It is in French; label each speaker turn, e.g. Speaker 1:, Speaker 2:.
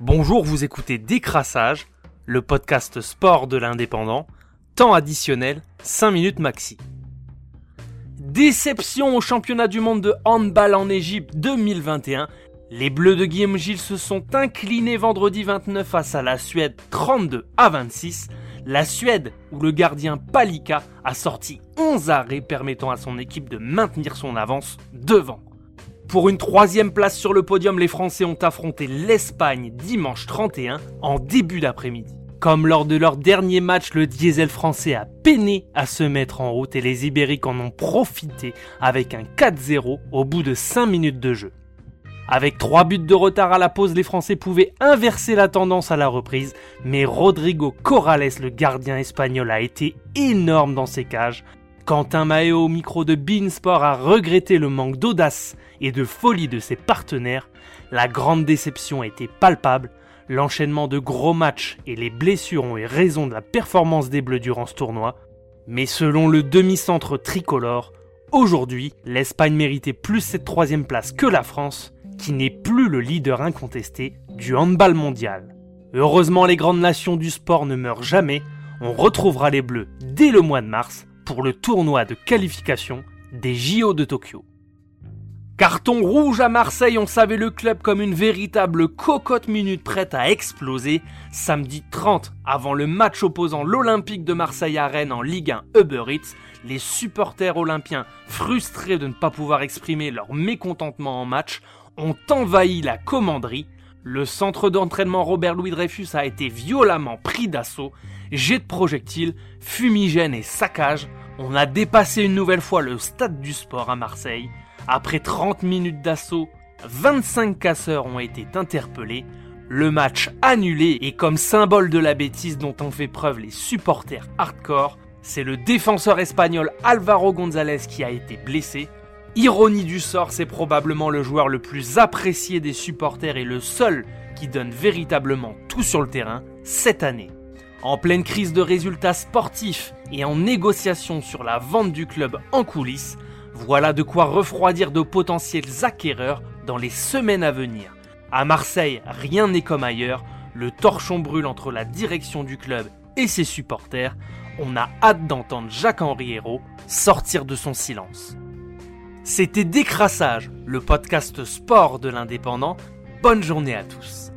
Speaker 1: Bonjour, vous écoutez Décrassage, le podcast sport de l'indépendant, temps additionnel, 5 minutes maxi. Déception au championnat du monde de handball en Égypte 2021. Les Bleus de Guillaume Gilles se sont inclinés vendredi 29 face à la Suède 32 à 26. La Suède, où le gardien Palika a sorti 11 arrêts permettant à son équipe de maintenir son avance devant. Pour une troisième place sur le podium, les Français ont affronté l'Espagne dimanche 31 en début d'après-midi. Comme lors de leur dernier match, le diesel français a peiné à se mettre en route et les Ibériques en ont profité avec un 4-0 au bout de 5 minutes de jeu. Avec 3 buts de retard à la pause, les Français pouvaient inverser la tendance à la reprise, mais Rodrigo Corrales, le gardien espagnol, a été énorme dans ses cages. Quentin Maheo au micro de Beansport a regretté le manque d'audace et de folie de ses partenaires. La grande déception a été palpable L'enchaînement de gros matchs et les blessures ont eu raison de la performance des Bleus durant ce tournoi, mais selon le demi-centre tricolore, aujourd'hui, l'Espagne méritait plus cette troisième place que la France, qui n'est plus le leader incontesté du handball mondial. Heureusement, les grandes nations du sport ne meurent jamais, on retrouvera les Bleus dès le mois de mars pour le tournoi de qualification des JO de Tokyo. Carton rouge à Marseille, on savait le club comme une véritable cocotte minute prête à exploser. Samedi 30, avant le match opposant l'Olympique de Marseille à Rennes en Ligue 1 Uber Eats, les supporters olympiens, frustrés de ne pas pouvoir exprimer leur mécontentement en match, ont envahi la commanderie. Le centre d'entraînement Robert Louis Dreyfus a été violemment pris d'assaut. Jet de projectiles, fumigène et saccage. On a dépassé une nouvelle fois le stade du sport à Marseille. Après 30 minutes d'assaut, 25 casseurs ont été interpellés, le match annulé et comme symbole de la bêtise dont ont fait preuve les supporters hardcore, c'est le défenseur espagnol Alvaro González qui a été blessé. Ironie du sort, c'est probablement le joueur le plus apprécié des supporters et le seul qui donne véritablement tout sur le terrain cette année. En pleine crise de résultats sportifs et en négociation sur la vente du club en coulisses, voilà de quoi refroidir de potentiels acquéreurs dans les semaines à venir. À Marseille, rien n'est comme ailleurs, le torchon brûle entre la direction du club et ses supporters. On a hâte d'entendre Jacques-Henri Hérault sortir de son silence. C'était Décrassage, le podcast sport de l'indépendant. Bonne journée à tous.